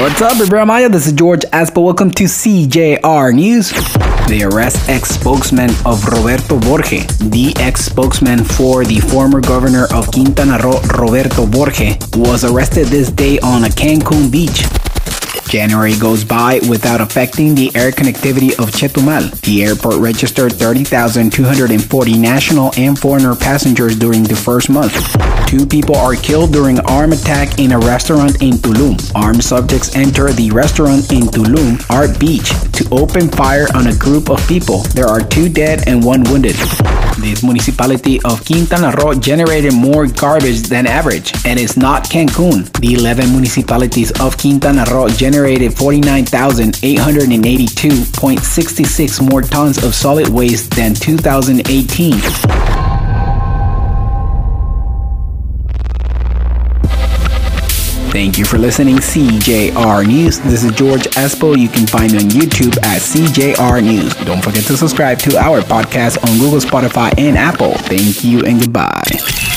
What's up, everybody? This is George Aspo. Welcome to CJR News. They arrest ex-spokesman of Roberto Borge. The ex-spokesman for the former governor of Quintana Roo, Roberto Borge, was arrested this day on a Cancun beach. January goes by without affecting the air connectivity of Chetumal. The airport registered 30,240 national and foreigner passengers during the first month. Two people are killed during armed attack in a restaurant in Tulum. Armed subjects enter the restaurant in Tulum, Art Beach, to open fire on a group of people. There are two dead and one wounded. This municipality of Quintana Roo generated more garbage than average, and it's not Cancun. The 11 municipalities of Quintana Roo generated 49,882.66 more tons of solid waste than 2018. Thank you for listening, CJR News. This is George Espo. You can find me on YouTube at CJR News. Don't forget to subscribe to our podcast on Google, Spotify, and Apple. Thank you and goodbye.